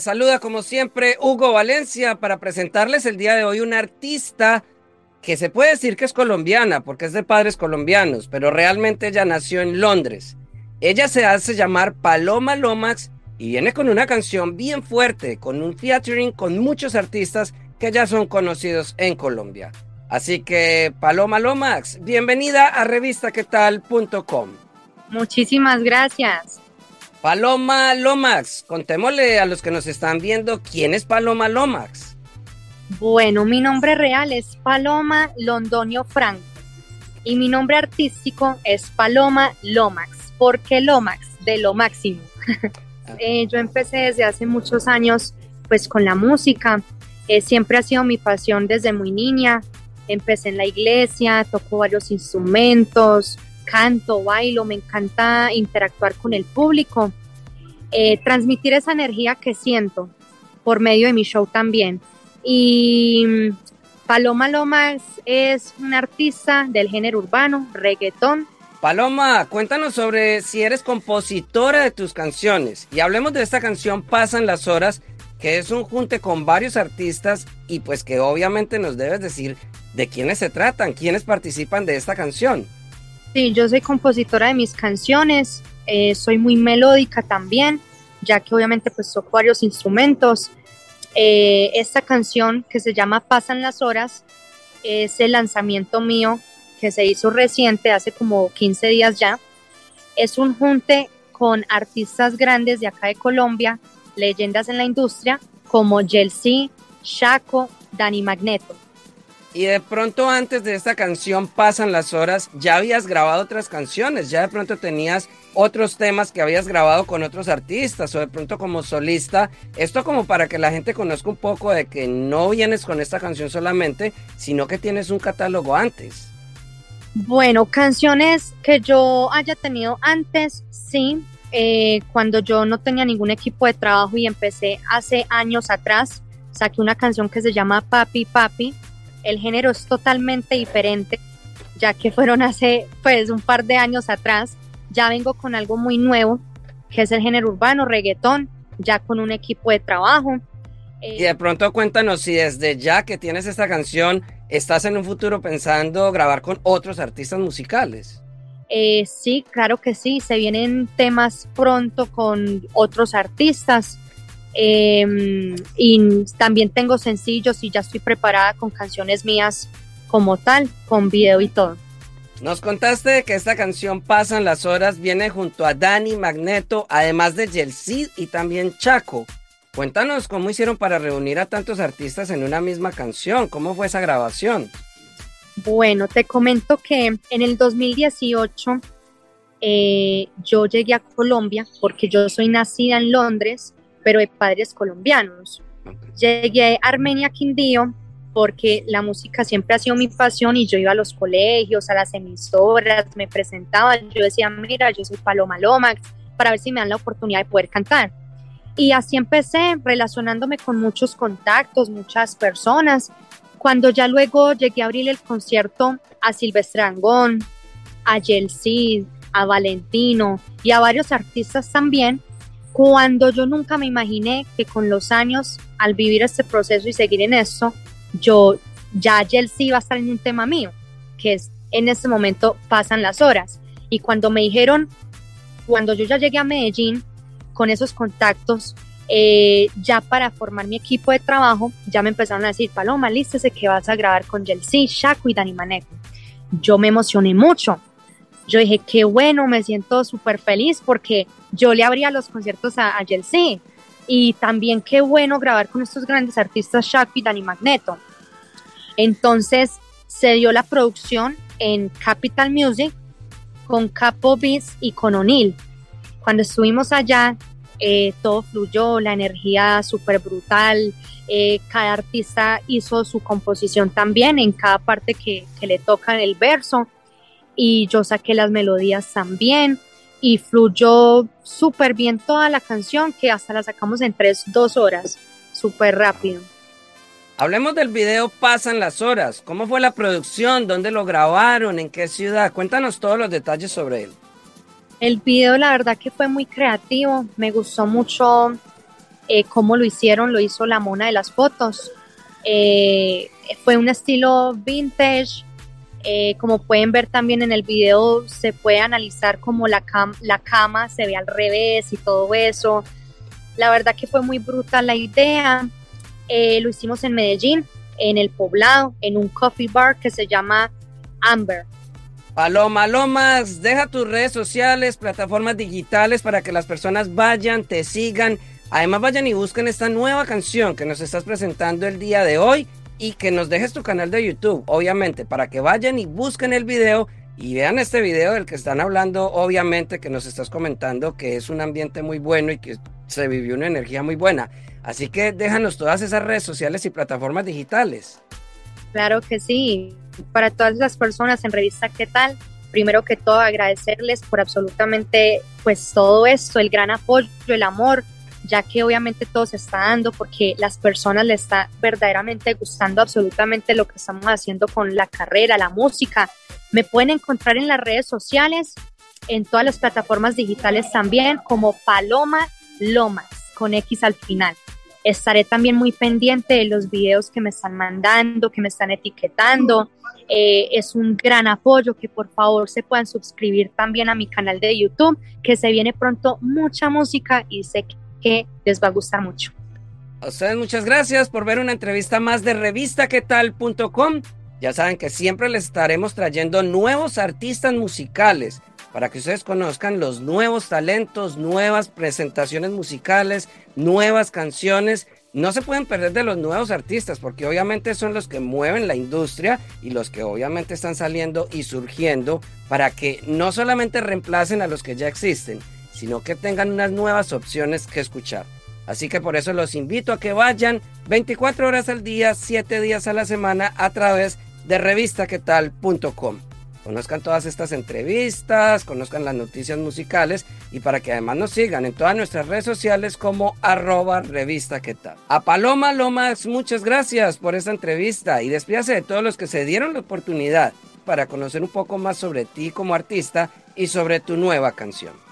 Saluda como siempre Hugo Valencia para presentarles el día de hoy un artista que se puede decir que es colombiana porque es de padres colombianos, pero realmente ella nació en Londres. Ella se hace llamar Paloma Lomax y viene con una canción bien fuerte, con un featuring con muchos artistas que ya son conocidos en Colombia. Así que Paloma Lomax, bienvenida a revistaquetal.com. Muchísimas gracias. Paloma Lomax, contémosle a los que nos están viendo quién es Paloma Lomax. Bueno, mi nombre real es Paloma Londonio Franco y mi nombre artístico es Paloma Lomax. ¿Por qué Lomax? De lo máximo. Eh, yo empecé desde hace muchos años pues con la música. Eh, siempre ha sido mi pasión desde muy niña. Empecé en la iglesia, toco varios instrumentos, canto, bailo, me encanta interactuar con el público, eh, transmitir esa energía que siento por medio de mi show también. Y mm, Paloma Lomas es una artista del género urbano, reggaetón. Paloma, cuéntanos sobre si eres compositora de tus canciones y hablemos de esta canción Pasan las horas, que es un junte con varios artistas y pues que obviamente nos debes decir de quiénes se tratan, quiénes participan de esta canción. Sí, yo soy compositora de mis canciones, eh, soy muy melódica también, ya que obviamente pues toco varios instrumentos. Eh, esta canción que se llama Pasan las horas es el lanzamiento mío que se hizo reciente, hace como 15 días ya. Es un junte con artistas grandes de acá de Colombia, leyendas en la industria, como Yelsi, Shaco, Dani Magneto. Y de pronto antes de esta canción Pasan las horas, ya habías grabado otras canciones, ya de pronto tenías otros temas que habías grabado con otros artistas o de pronto como solista. Esto como para que la gente conozca un poco de que no vienes con esta canción solamente, sino que tienes un catálogo antes. Bueno, canciones que yo haya tenido antes, sí. Eh, cuando yo no tenía ningún equipo de trabajo y empecé hace años atrás, saqué una canción que se llama Papi Papi. El género es totalmente diferente, ya que fueron hace pues un par de años atrás. Ya vengo con algo muy nuevo, que es el género urbano, reggaetón, ya con un equipo de trabajo. y de pronto cuéntanos si desde ya que tienes esta canción, estás en un futuro pensando grabar con otros artistas musicales. Eh, sí, claro que sí, se vienen temas pronto con otros artistas. Em, y también tengo sencillos y ya estoy preparada con canciones mías como tal, con video y todo. Nos contaste que esta canción Pasan las Horas viene junto a Dani Magneto, además de Yelcid y también Chaco. Cuéntanos cómo hicieron para reunir a tantos artistas en una misma canción, cómo fue esa grabación. Bueno, te comento que en el 2018 eh, yo llegué a Colombia porque yo soy nacida en Londres, pero de padres colombianos. Llegué a Armenia Quindío porque la música siempre ha sido mi pasión y yo iba a los colegios, a las emisoras, me presentaba, yo decía, mira, yo soy Paloma Lomax, para ver si me dan la oportunidad de poder cantar. Y así empecé relacionándome con muchos contactos, muchas personas. Cuando ya luego llegué a abrir el concierto a Silvestre Angón, a Yelcid, a Valentino y a varios artistas también, cuando yo nunca me imaginé que con los años, al vivir este proceso y seguir en esto, yo ya Yeltsin iba a estar en un tema mío, que es en este momento pasan las horas. Y cuando me dijeron, cuando yo ya llegué a Medellín con esos contactos, eh, ya para formar mi equipo de trabajo, ya me empezaron a decir, Paloma, lístese que vas a grabar con Yeltsin, Shaco y Dani Maneco. Yo me emocioné mucho. Yo dije, qué bueno, me siento súper feliz porque yo le abría los conciertos a, a y también qué bueno grabar con estos grandes artistas Shaco y Dani Magneto. Entonces, se dio la producción en Capital Music con Capo Beats y con O'Neill. Cuando estuvimos allá, eh, todo fluyó, la energía súper brutal, eh, cada artista hizo su composición también en cada parte que, que le toca el verso y yo saqué las melodías también y fluyó súper bien toda la canción que hasta la sacamos en tres, dos horas, súper rápido. Hablemos del video Pasan las horas. ¿Cómo fue la producción? ¿Dónde lo grabaron? ¿En qué ciudad? Cuéntanos todos los detalles sobre él. El video la verdad que fue muy creativo. Me gustó mucho eh, cómo lo hicieron. Lo hizo la mona de las fotos. Eh, fue un estilo vintage. Eh, como pueden ver también en el video se puede analizar cómo la, la cama se ve al revés y todo eso. La verdad que fue muy brutal la idea eh, lo hicimos en Medellín, en el poblado, en un coffee bar que se llama Amber. Paloma Lomas, deja tus redes sociales, plataformas digitales para que las personas vayan, te sigan. Además vayan y busquen esta nueva canción que nos estás presentando el día de hoy y que nos dejes tu canal de YouTube, obviamente, para que vayan y busquen el video y vean este video del que están hablando, obviamente que nos estás comentando que es un ambiente muy bueno y que se vivió una energía muy buena. Así que déjanos todas esas redes sociales y plataformas digitales. Claro que sí. Para todas las personas en Revista ¿Qué tal? Primero que todo agradecerles por absolutamente pues todo esto, el gran apoyo, el amor, ya que obviamente todo se está dando porque las personas les está verdaderamente gustando absolutamente lo que estamos haciendo con la carrera, la música. Me pueden encontrar en las redes sociales, en todas las plataformas digitales también, como Paloma Lomas, con X al final. Estaré también muy pendiente de los videos que me están mandando, que me están etiquetando. Eh, es un gran apoyo que por favor se puedan suscribir también a mi canal de YouTube, que se viene pronto mucha música y sé que les va a gustar mucho. A ustedes muchas gracias por ver una entrevista más de revistaquetal.com. Ya saben que siempre les estaremos trayendo nuevos artistas musicales para que ustedes conozcan los nuevos talentos, nuevas presentaciones musicales, nuevas canciones. No se pueden perder de los nuevos artistas porque obviamente son los que mueven la industria y los que obviamente están saliendo y surgiendo para que no solamente reemplacen a los que ya existen, sino que tengan unas nuevas opciones que escuchar. Así que por eso los invito a que vayan 24 horas al día, 7 días a la semana a través de revistaquetal.com conozcan todas estas entrevistas, conozcan las noticias musicales y para que además nos sigan en todas nuestras redes sociales como arroba revista que. A Paloma Lomas, muchas gracias por esta entrevista y despídase de todos los que se dieron la oportunidad para conocer un poco más sobre ti como artista y sobre tu nueva canción.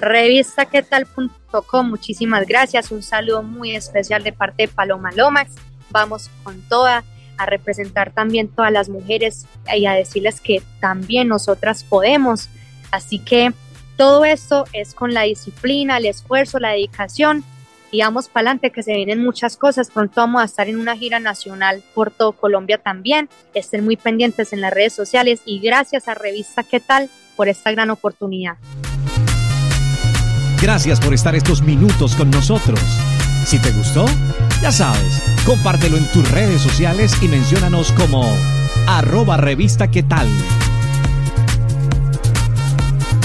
Revista tal.com, muchísimas gracias, un saludo muy especial de parte de Paloma Lomas, vamos con toda a representar también todas las mujeres y a decirles que también nosotras podemos. Así que todo esto es con la disciplina, el esfuerzo, la dedicación y vamos para adelante que se vienen muchas cosas. Pronto vamos a estar en una gira nacional por todo Colombia también. Estén muy pendientes en las redes sociales y gracias a Revista ¿Qué tal? por esta gran oportunidad. Gracias por estar estos minutos con nosotros. Si te gustó, ya sabes, compártelo en tus redes sociales y menciónanos como arroba revista qué tal.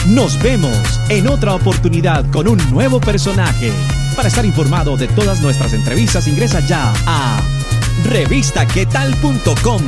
Nos vemos en otra oportunidad con un nuevo personaje. Para estar informado de todas nuestras entrevistas ingresa ya a revistaquetal.com.